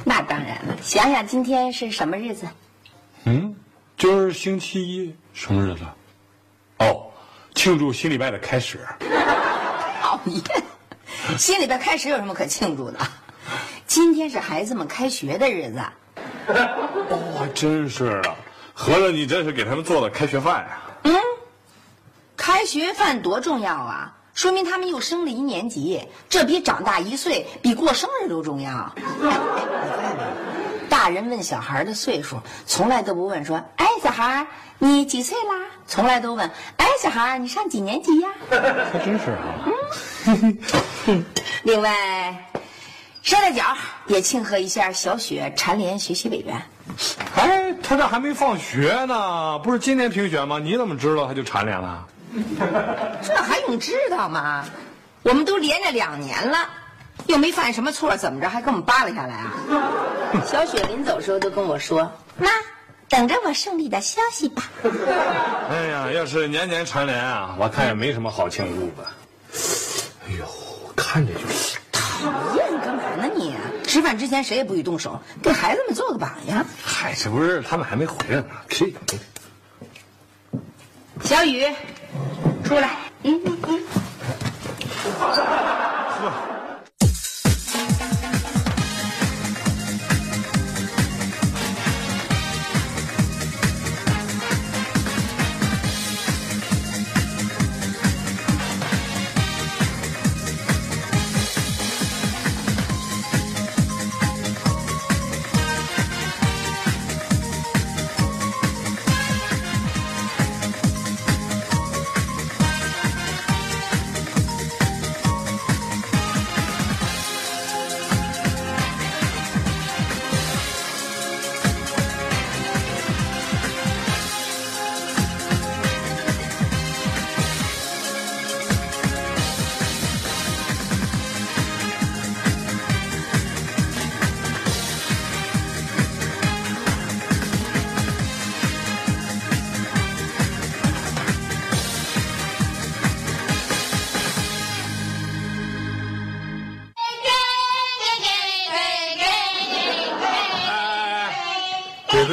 那当然了，想想今天是什么日子？嗯，今儿星期一，什么日子？哦，庆祝新礼拜的开始。讨厌，新礼拜开始有什么可庆祝的？今天是孩子们开学的日子。哦，还真是的，合着你这是给他们做的开学饭呀、嗯，开学饭多重要啊！说明他们又升了一年级，这比长大一岁，比过生日都重要。大人问小孩的岁数，从来都不问说：“哎，小孩，你几岁啦？”从来都问：“哎，小孩，你上几年级呀？”还真是啊。另外，捎带脚也庆贺一下小雪蝉联学习委员。哎，他这还没放学呢，不是今天评选吗？你怎么知道他就蝉联了？这还用知道吗？我们都连着两年了，又没犯什么错，怎么着还给我们扒拉下来啊？小雪临走时候都跟我说：“妈，等着我胜利的消息吧。哎呀，要是年年蝉联啊，我看也没什么好庆祝的。哎呦，看着就是。”讨厌，干嘛呢你？吃饭之前谁也不许动手，给孩子们做个榜样。嗨，这不是他们还没回来呢，这个没。小雨，出来。嗯嗯嗯。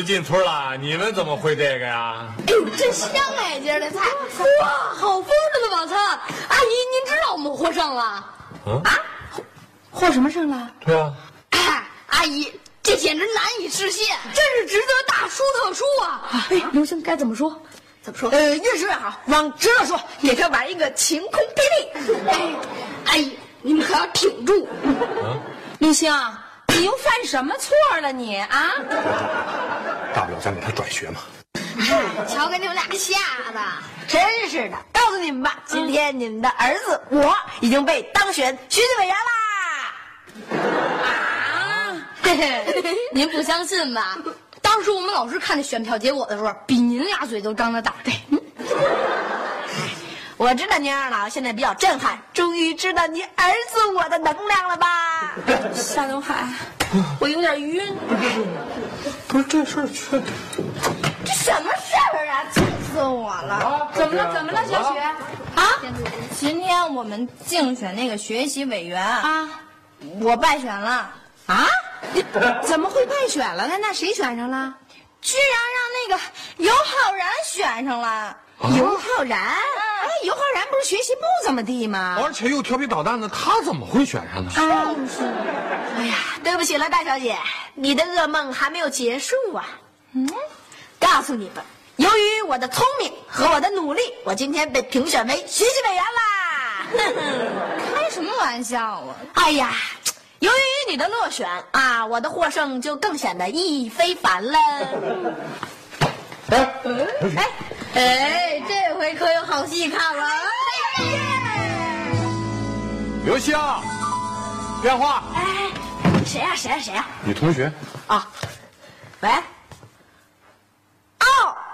进村了，你们怎么会这个呀？哎呦，真香哎！今儿的菜，哇，好丰盛的晚餐！阿姨，您知道我们获胜了？啊，获什么胜了？对啊，哎，阿姨，这简直难以置信，真是值得大书特书啊！哎，刘星该怎么说？怎么说？呃，越说越好，往直了说，给他玩一个晴空霹雳。哎，阿姨，你们可要挺住！刘星，你又犯什么错了你啊？大不了咱给他转学嘛。哎瞧给你们俩吓的！真是的，告诉你们吧，今天你们的儿子我已经被当选学习委员啦！啊，嘿嘿，您不相信吧？当时我们老师看那选票结果的时候，比您俩嘴都张得大。对，我知道您二老现在比较震撼，终于知道您儿子我的能量了吧？夏东海，我有点晕。不是这事儿确定。这什么事儿啊？气死我了！怎么了？怎么了，小雪？啊？今天我们竞选那个学习委员啊，我败选了。啊？怎么会败选了呢？那谁选上了？居然让那个尤浩然选上了。尤浩然？哎，尤浩然不是学习不怎么地吗？而且又调皮捣蛋的，他怎么会选上呢？就是。哎呀，对不起了，大小姐，你的噩梦还没有结束啊。嗯，告诉你们，由于我的聪明和我的努力，我今天被评选为学习委员啦。开什么玩笑啊！哎呀，由于你的落选啊，我的获胜就更显得意义非凡了。哎，哎哎，这回可有好戏看了！刘星，电话。哎，谁呀、谁呀、谁呀、你同学？啊？喂？哦，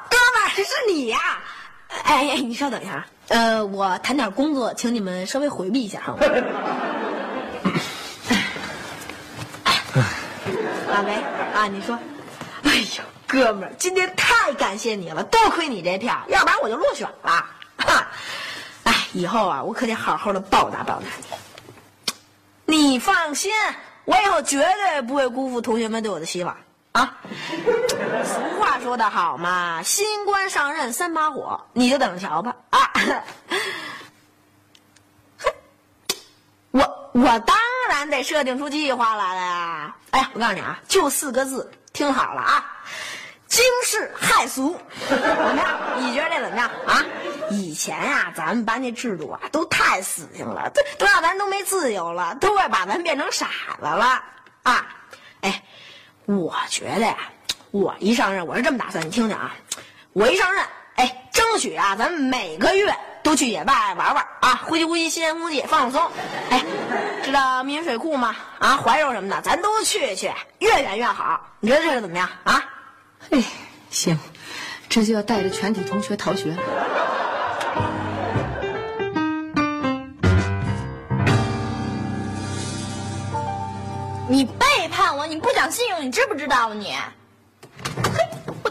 哥们儿，是你呀、哎哎，你稍等一下，呃，我谈点工作，请你们稍微回避一下哈。啊喂啊，你说，哎呦，哥们儿，今天太感谢你了，多亏你这票，要不然我就落选了。哈，哎，以后啊，我可得好好的报答报答你。你放心，我以后绝对不会辜负同学们对我的希望啊！俗话说得好嘛，新官上任三把火，你就等着瞧吧啊！我我当然得设定出计划来了呀！哎呀，我告诉你啊，就四个字，听好了啊，惊世骇俗，怎么样？你觉得这怎么样啊？以前呀、咱们班那制度啊，都太死性了，都都让咱都没自由了，都快把咱变成傻子了啊！哎，我觉得呀，我一上任，我是这么打算，你听听啊，我一上任，哎，争取啊，咱们每个月都去野外玩玩啊，呼吸呼吸新鲜空气，放放松。哎，知道密云水库吗？啊，怀柔什么的，咱都去去，越远越好。你觉得这个怎么样啊？哎，行，这就要带着全体同学逃学。你背叛我，你不讲信用，你知不知道啊你？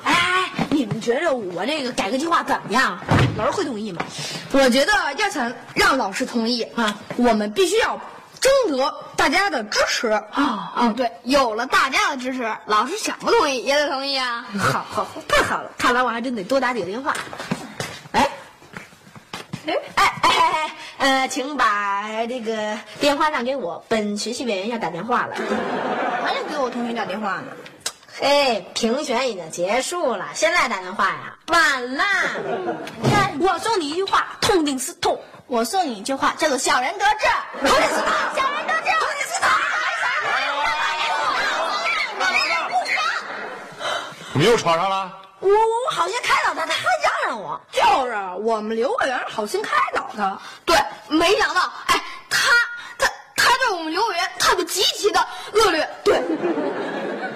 哎，你们觉得我这个改革计划怎么样？老师会同意吗？我觉得要想让老师同意啊，我们必须要征得大家的支持。啊嗯，对，有了大家的支持，老师想不同意也得同意啊。好好好，太好了！看来我还真得多打几个电话。哎，哎哎哎哎，呃，请把这个电话让给我，本学习委员要打电话了。还得给我同学打电话呢。嘿，评选已经结束了，现在打电话呀，晚了。我送你一句话，痛定思痛。我送你一句话，叫做“小人得志”。小人得志，痛定思痛。你们又吵上了？我我我好心开导他，他还嚷嚷我。就是我们刘委员好心开导他，对，没想到，哎，他他他对我们刘委员态度极其的恶劣，对，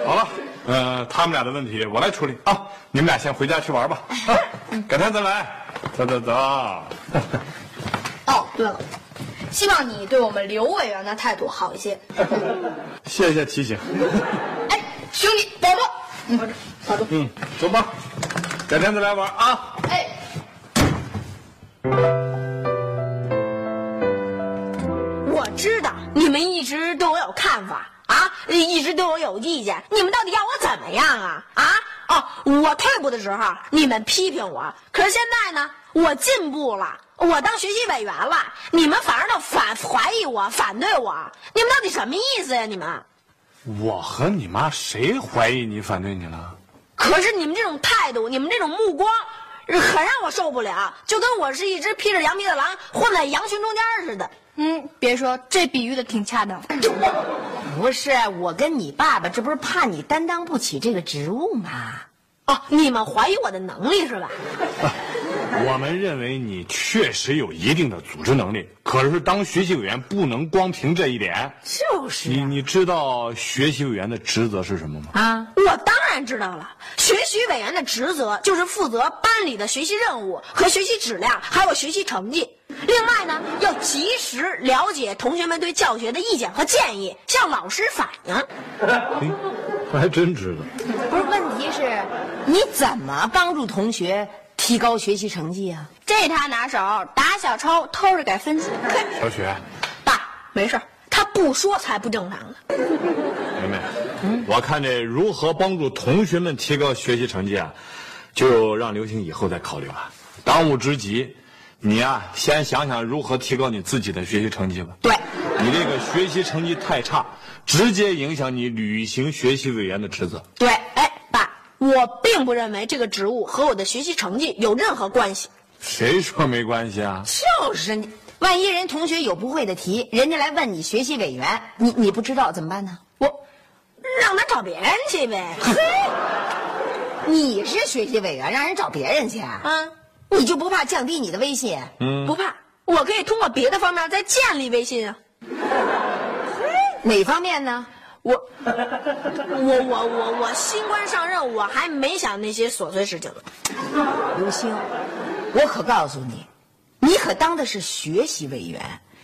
好了，呃，他们俩的问题我来处理啊。你们俩先回家去玩吧，啊，改天再来。走走走。哦，对了，希望你对我们刘委员的态度好一些。谢谢提醒。哎，兄弟，保重。嗯，保重。嗯，走吧，改天再来玩啊。哎。我知道你们一直对我有看法啊，一直对我有意见。你们到底要我怎么样啊？啊哦，我退步的时候你们批评我，可是现在呢，我进步了，我当学习委员了，你们反而都反怀疑我、反对我，你们到底什么意思呀？你们？我和你妈谁怀疑你、反对你了？可是你们这种态度，你们这种目光，很让我受不了，就跟我是一只披着羊皮的狼混在羊群中间似的。嗯，别说，这比喻的挺恰当。不是，我跟你爸爸这不是怕你担当不起这个职务吗？哦，你们怀疑我的能力是吧？我们认为你确实有一定的组织能力，可是当学习委员不能光凭这一点。就是你你知道学习委员的职责是什么吗？啊，我当然知道了，学习委员的职责就是负责班里的学习任务和学习质量，还有学习成绩。另外呢，要及时了解同学们对教学的意见和建议，向老师反映。哎，我还真知道。不是，问题是，你怎么帮助同学提高学习成绩啊？这他拿手，打小抄，偷着改分数。小雪，爸，没事儿他不说才不正常呢。妹妹，我看这如何帮助同学们提高学习成绩啊，就让刘星以后再考虑吧。当务之急，你呀、先想想如何提高你自己的学习成绩吧。对，你这个学习成绩太差，直接影响你履行学习委员的职责。对，哎，爸，我并不认为这个职务和我的学习成绩有任何关系。谁说没关系啊？就是你，万一人同学有不会的题，人家来问你学习委员，你你不知道怎么办呢？我让他找别人去呗。嘿你是学习委员，让人找别人去啊？嗯，你就不怕降低你的威信？嗯不怕，我可以通过别的方面再建立威信啊。哪方面呢？我，我我我我新官上任，我还没想那些琐碎事情呢。刘星，我可告诉你，你可当的是学习委员，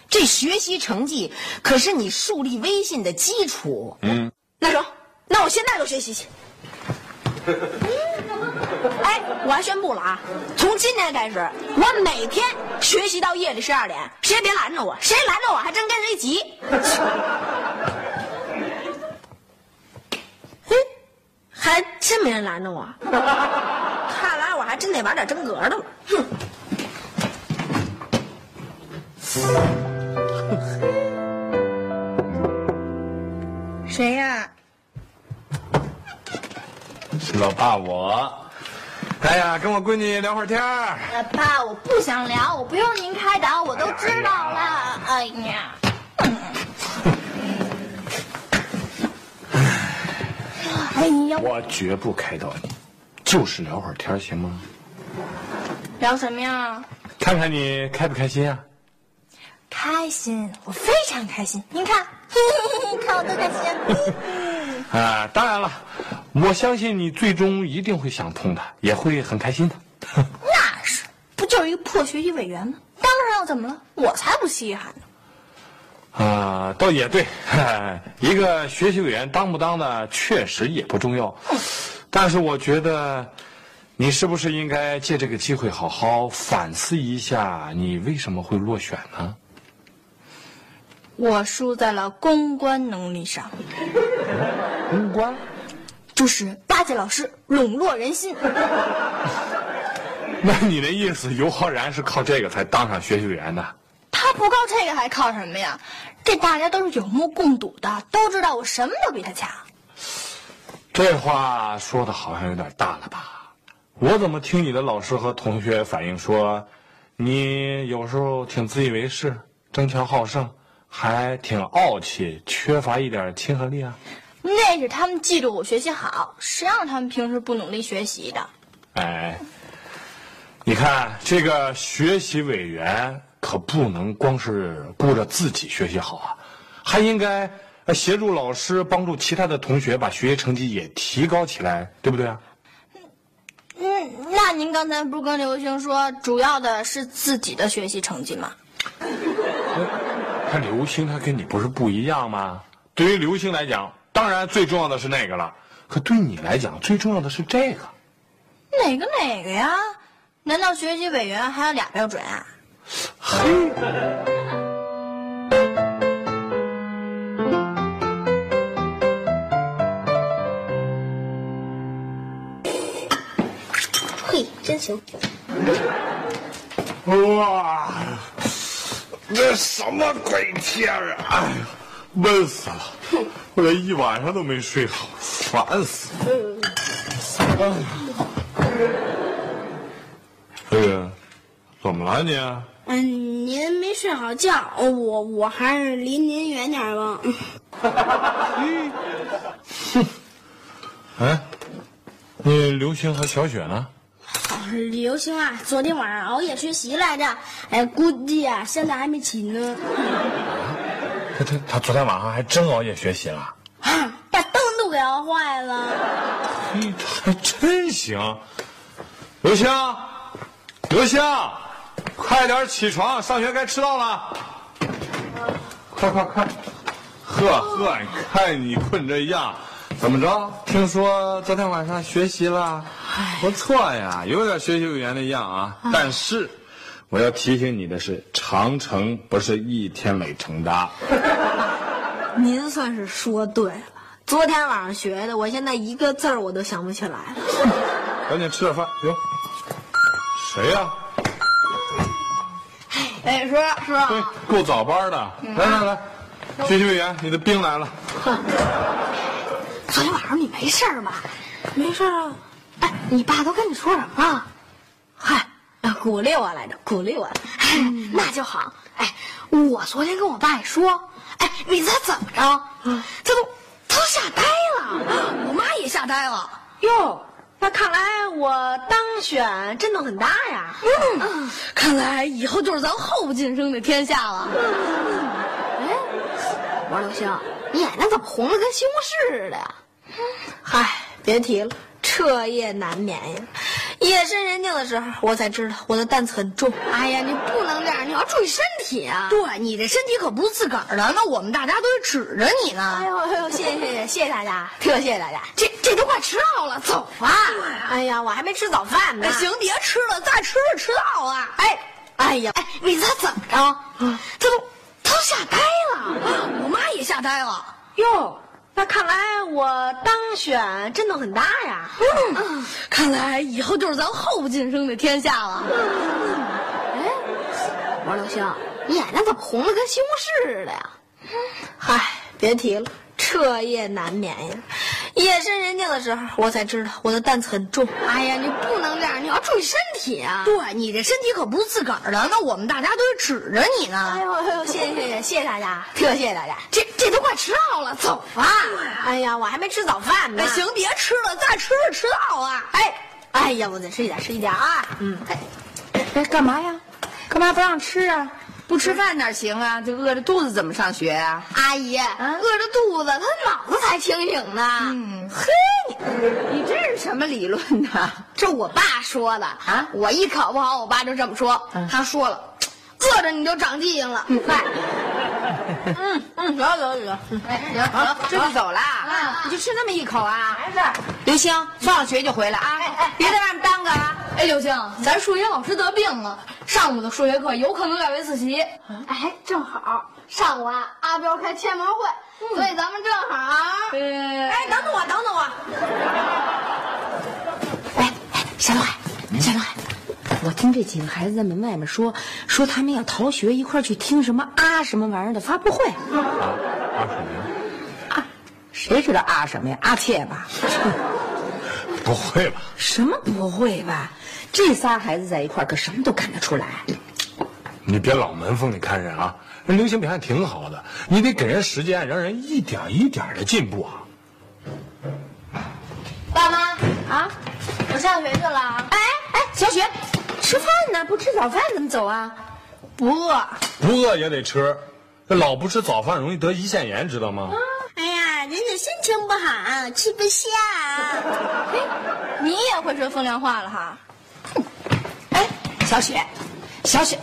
这学习成绩可是你树立威信的基础。嗯，那成，那我现在就学习去。哎，我还宣布了啊，从今天开始，我每天学习到夜里十二点，谁也别拦着我，谁拦着我还真跟谁急。嘿，还真没人拦着我，看来我还真得玩点真格的了。哼。谁呀？是老爸我。哎呀，跟我闺女聊会儿天儿。爸，我不想聊，我不用您开导，我都知道了。哎呀，我绝不开导你，就是聊会儿天，行吗？聊什么呀？看看你开不开心啊？开心，我非常开心。您看，看我多开心。啊，当然了，我相信你最终一定会想通的，也会很开心的。那是，不就是一个破学习委员吗？当然要怎么了？我才不稀罕呢。啊，倒也对，一个学习委员当不当的确实也不重要，但是我觉得，你是不是应该借这个机会好好反思一下，你为什么会落选呢？我输在了公关能力上，公关？就是巴结老师，笼络人心。那你的意思，尤浩然是靠这个才当上学习委员的？他不靠这个还靠什么呀？这大家都是有目共睹的，都知道我什么都比他强。这话说的好像有点大了吧？我怎么听你的老师和同学反映说，你有时候挺自以为是，争强好胜，还挺傲气，缺乏一点亲和力啊？那是他们嫉妒我学习好，谁让他们平时不努力学习的？哎，你看这个学习委员可不能光是顾着自己学习好啊，还应该呃协助老师，帮助其他的同学把学习成绩也提高起来，对不对啊？嗯，那您刚才不是跟刘星说，主要的是自己的学习成绩吗？看刘星他跟你不是不一样吗？对于刘星来讲，当然最重要的是那个了，可对你来讲，最重要的是这个。哪个哪个呀？难道学习委员还有俩标准啊？嘿，嘿，真行！哇，这什么鬼天啊！哎呀，闷死了！我这一晚上都没睡好，烦死了。哎呀，哎呀，怎么了你？嗯，您没睡好觉，我我还是离您远点吧。嗯，哼。哎，那刘星和小雪呢？刘星啊，昨天晚上熬夜学习来着，哎，估计啊现在还没起呢。他他他昨天晚上还真熬夜学习了。啊，把灯都给熬坏了。还真行。刘星，刘星，快点起床，上学该迟到了。快快快！呵呵，你看你困这样，怎么着？听说昨天晚上学习了，不错呀，有点学习委员的样啊。但是，我要提醒你的是，长城不是一天垒成的。您算是说对了，昨天晚上学的，我现在一个字儿我都想不起来了。赶紧吃点饭。哟，谁呀、哎，叔叔，对，够早班的。来来来，学习委员，你的兵来了。昨天晚上你没事儿吧？没事啊，哎，你爸都跟你说什么了？嗨，鼓励我来着，鼓励我。哎，那就好。哎，我昨天跟我爸也说，哎，你猜怎么着？他都他都吓呆了，我妈也吓呆了。哟，那看来我当选震动很大呀。嗯，看来以后就是咱后晋升的天下了。哎，我说刘星，你眼睛怎么红的跟西红柿似的呀？嗨，别提了，彻夜难眠呀。夜深人静的时候，我才知道我的担子很重。哎呀，你不能这样，你要注意身体啊！对，你这身体可不是自个儿的，那我们大家都是指着你呢哎呢。呦哎呦，谢谢谢谢谢谢大家，特谢谢大家。这这都快迟到了，走吧。哎呀，我还没吃早饭呢。哎，行，别吃了，再吃就迟到了。哎，哎呀，哎，你猜怎么着？他都他都吓呆了。我妈也吓呆了。哟，那看来我当选震动很大呀。嗯，看来以后就是咱后不晋升的天下了。我说刘星，你眼睛怎么红的跟西红柿似的呀？嗨，别提了，彻夜难眠呀。夜深人静的时候，我才知道我的担子很重。哎呀，你不能这样，你要注意身体啊！对你这身体可不是自个儿的，那我们大家都是指着你呢。哎呦哎呦，谢谢谢谢谢谢大家，特谢谢大家。这这都快迟到了，走吧。哎呀，我还没吃早饭呢。哎，行，别吃了，再吃就迟到了。哎，哎呀，我再吃一点，吃一点啊。嗯，哎，哎，干嘛呀？干嘛不让吃啊？不吃饭哪行啊？这饿着肚子怎么上学呀、阿姨，饿着肚子，他脑子才清醒呢。嗯，嘿，你你这是什么理论呢？这我爸说的啊，我一考不好，我爸就这么说。他说了，饿着你就长记性了。嗨，嗯嗯，走走走。哎，行行，这就走了。你就吃那么一口啊？没事。刘星，放学就回来啊！哎别在外面耽搁啊！哎，刘星，咱数学老师得病了，上午的数学课有可能改为自习。哎，正好上午啊，阿彪开签名会，所以咱们正好。呃，哎，等等我，等等我。哎哎，夏东海，夏东海，我听这几个孩子在门外面说，说他们要逃学，一块儿去听什么啊什么玩意儿的发布会。啊什么呀？啊，谁知道啊什么呀？阿切吧？不会吧？什么不会吧？这仨孩子在一块儿，可什么都干得出来。你别老门缝里看人啊！人流行表现挺好的，你得给人时间，让人一点一点的进步啊！爸妈啊，我上学去了。哎哎，小雪，吃饭呢？不吃早饭怎么走啊？不饿。不饿也得吃，这老不吃早饭容易得胰腺炎，知道吗？哎呀，人家心情不好，吃不下。你也会说风凉话了哈？哎，小雪，小雪，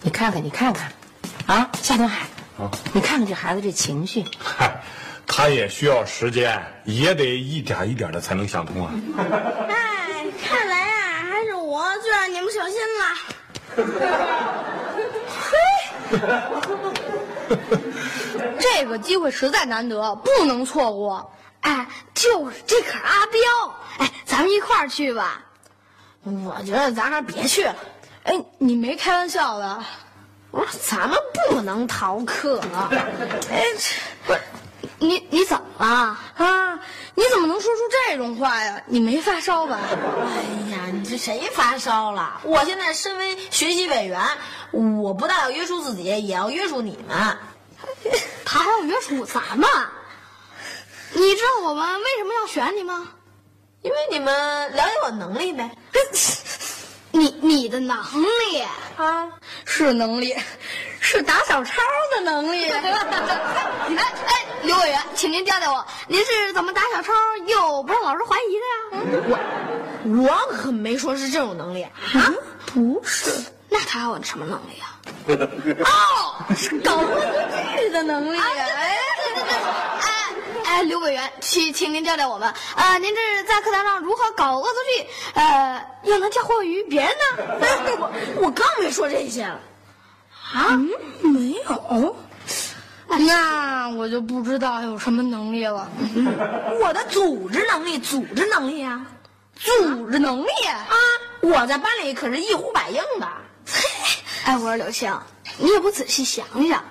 你看看，你看看，啊，夏东海，啊你看看这孩子这情绪，嗨，他也需要时间，也得一点一点的才能想通啊。哎，看来啊，还是我最让你们小心了。嘿这个机会实在难得，不能错过。哎，就是这可是阿彪。哎，咱们一块儿去吧。我觉得咱还是别去了。哎，你没开玩笑吧？我 说咱们不能逃课。哎，不是，你你怎么了？啊，你怎么能说出这种话呀？你没发烧吧？哎呀，你这谁发烧了？我现在身为学习委员，我不但要约束自己，也要约束你们。他还要约束咱们。你知道我们为什么要选你吗？因为你们了解我能力呗。你你的能力啊，是能力，是打小抄的能力。哎哎，刘委员，请您教教我，您是怎么打小抄又不让老师怀疑的呀？我我可没说是这种能力啊。不是，那他有什么能力啊？哦，是搞恶作剧的能力。哎，对对对，哎哎，刘委员，请请您教教我们，呃，您这是在课堂上如何搞恶作剧，呃，又能嫁祸于别人呢？我我刚没说这些了。啊，没有。那我就不知道有什么能力了。我的组织能力，组织能力啊，组织能力啊！我在班里可是一呼百应的。哎，我说刘星，你也不仔细想想，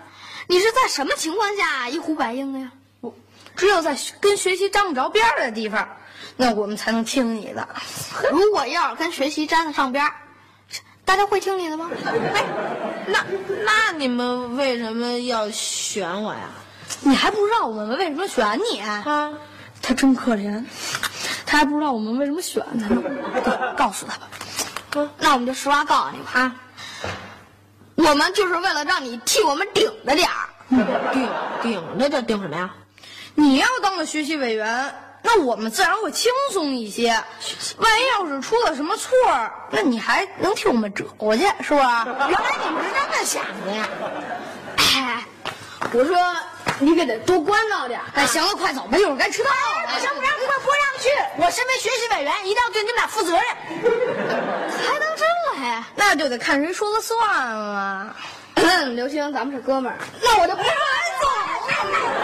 你是在什么情况下一呼百应的呀？我只有在跟学习沾不着边儿的地方，那我们才能听你的。如果要是跟学习沾得上边儿，大家会听你的吗？哎，那那你们为什么要选我呀？你还不知道我们为什么选你啊？他真可怜，他还不知道我们为什么选他呢。告诉他吧。那我们就实话告诉你吧啊，我们就是为了让你替我们顶着点儿。顶顶着点顶什么呀？你要当了学习委员，那我们自然会轻松一些。万一要是出了什么错儿，那你还能替我们折过去，是吧？原来你们是这么想的呀？哎，我说你可得多关照点儿。哎，行了，快走吧，一会儿该迟到了。不行不让不让不让去！我身为学习委员，一定要对你们俩负责任。还当真了还？那就得看谁说了算了。刘星，咱们是哥们儿，那我就不走。嘿，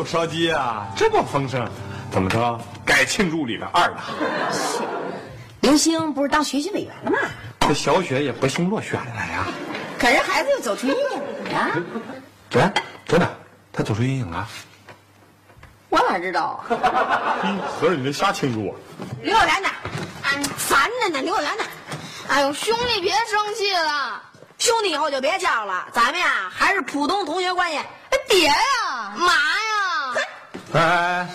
有烧鸡啊，这么丰盛，怎么着？改庆祝里的二了。刘星不是当学习委员了吗？这小雪也不幸落选了呀。可是孩子又走出阴影了呀。对，真的，他走出阴影了。我哪知道啊？合着你这瞎庆祝啊？离我远点！烦着呢，离我远点！哎呦，兄弟别生气了，兄弟以后就别叫了，咱们呀还是普通同学关系。哎别呀，妈呀？哎哎哎，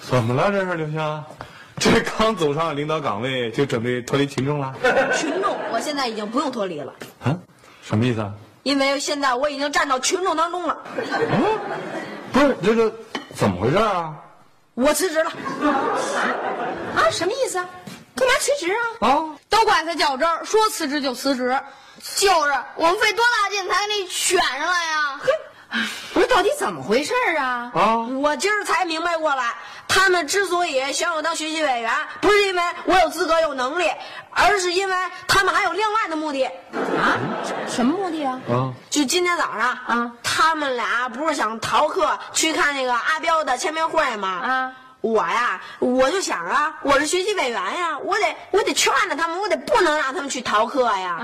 怎么了？这是刘星？这刚走上领导岗位就准备脱离群众了？群众，我现在已经不用脱离了，啊？什么意思啊？因为现在我已经站到群众当中了。嗯不是这个怎么回事啊？我辞职了。啊？什么意思啊？干嘛辞职啊？啊？都怪他较真儿，说辞职就辞职。就是我们费多大劲才给你选上来呀？不是，到底怎么回事啊？啊？我今儿才明白过来，他们之所以选我当学习委员，不是因为我有资格有能力，而是因为他们还有另外的目的。啊？什么目的啊？啊？就今天早上啊，他们俩不是想逃课去看那个阿彪的签名会吗？啊，我呀，我就想啊，我是学习委员呀，我得我得劝着他们，我得不能让他们去逃课呀。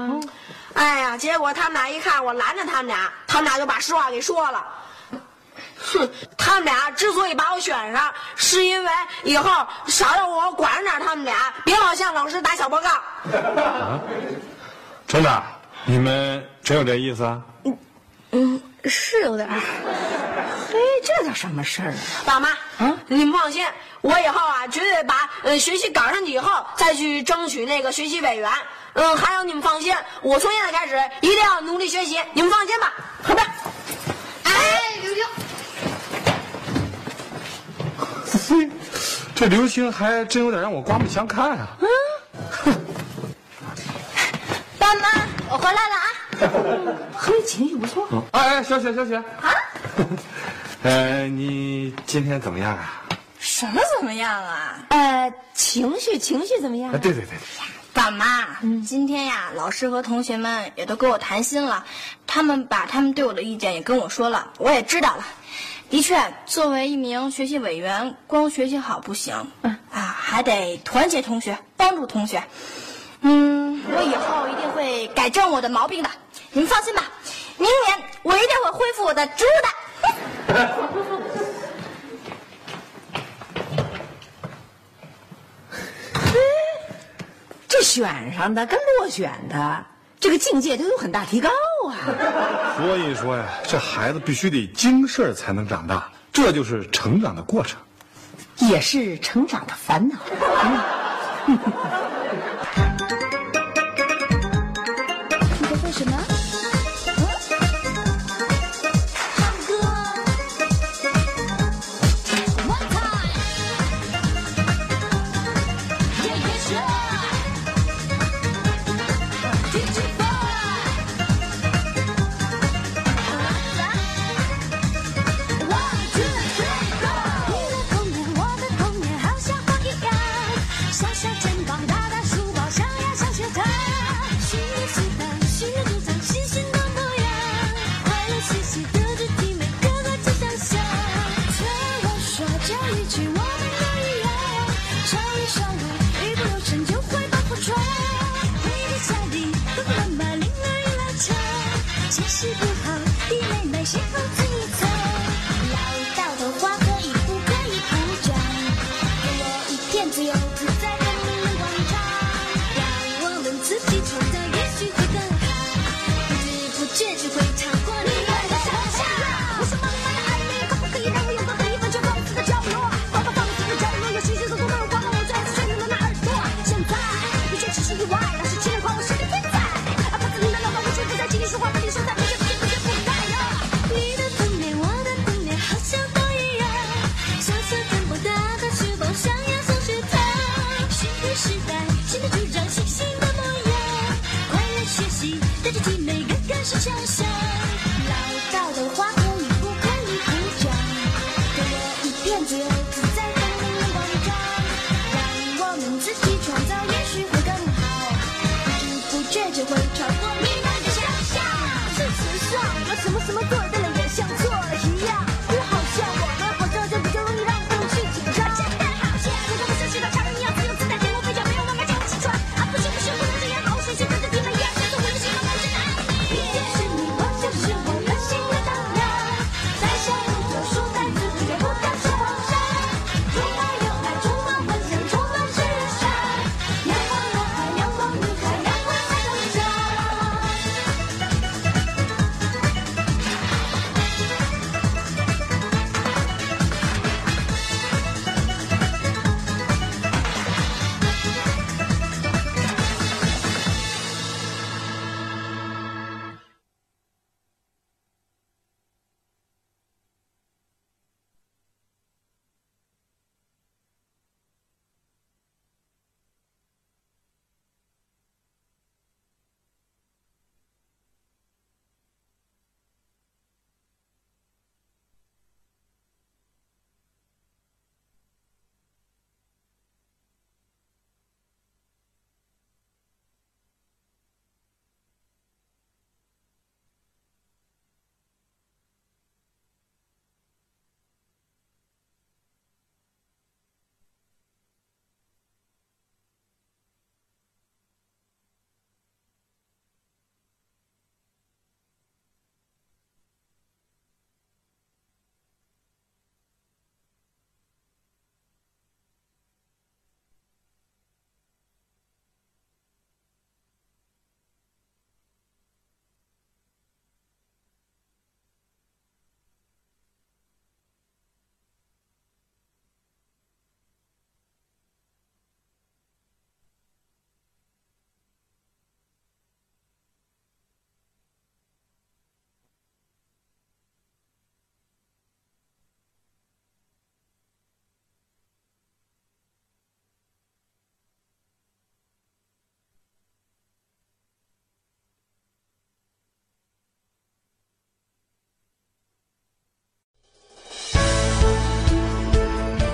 哎呀，结果他们俩一看我拦着他们俩，他们俩就把实话给说了。哼，他们俩之所以把我选上，是因为以后少让我管着点他们俩，别老向老师打小报告。真的？你们真有这意思啊？嗯，是有点儿。嘿，这叫什么事儿啊？爸妈，嗯你们放心，我以后啊，绝对把呃学习搞上去以后，再去争取那个学习委员。嗯，还有你们放心，我从现在开始一定要努力学习，你们放心吧。好的。哎，刘星，嘿，这刘星还真有点让我刮目相看啊！嗯。哼爸妈，我回来了啊！嘿，情绪不错。哎哎，小雪，小雪啊！呃，你今天怎么样啊？什么怎么样啊？呃，情绪情绪怎么样啊？？对对对对，爸妈，今天呀，老师和同学们也都跟我谈心了，他们把他们对我的意见也跟我说了，我也知道了。的确，作为一名学习委员，光学习好不行，啊，还得团结同学，帮助同学。嗯，我以后一定会改正我的毛病的，你们放心吧。明年我一定会恢复我的职务的。这选上的跟落选的，这个境界都有很大提高啊！所以说呀，这孩子必须得经事儿才能长大，这就是成长的过程。也是成长的烦恼。你解释